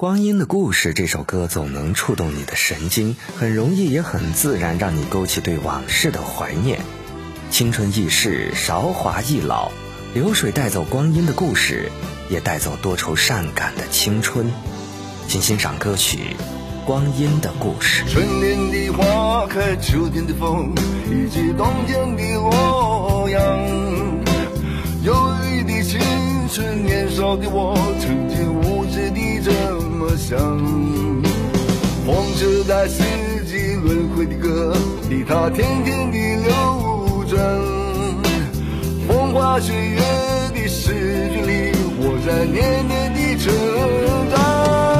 光阴的故事这首歌总能触动你的神经，很容易也很自然让你勾起对往事的怀念。青春易逝，韶华易老，流水带走光阴的故事，也带走多愁善感的青春。请欣赏歌曲《光阴的故事》。春天的花开，秋天的风，以及冬天的洛阳。青春，年少的我，曾经无知的这么。想，望着在四季轮回的歌里，它天天的流转。风花雪月的诗句里，我在年年的成长。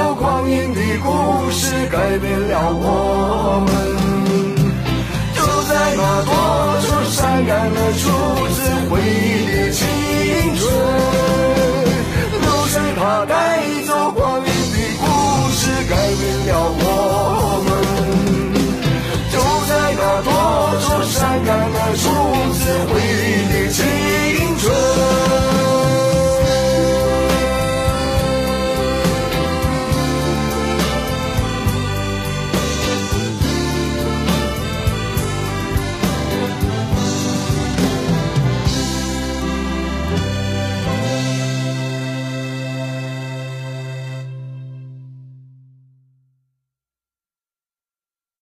故事改变了我们。就在那多愁善感的初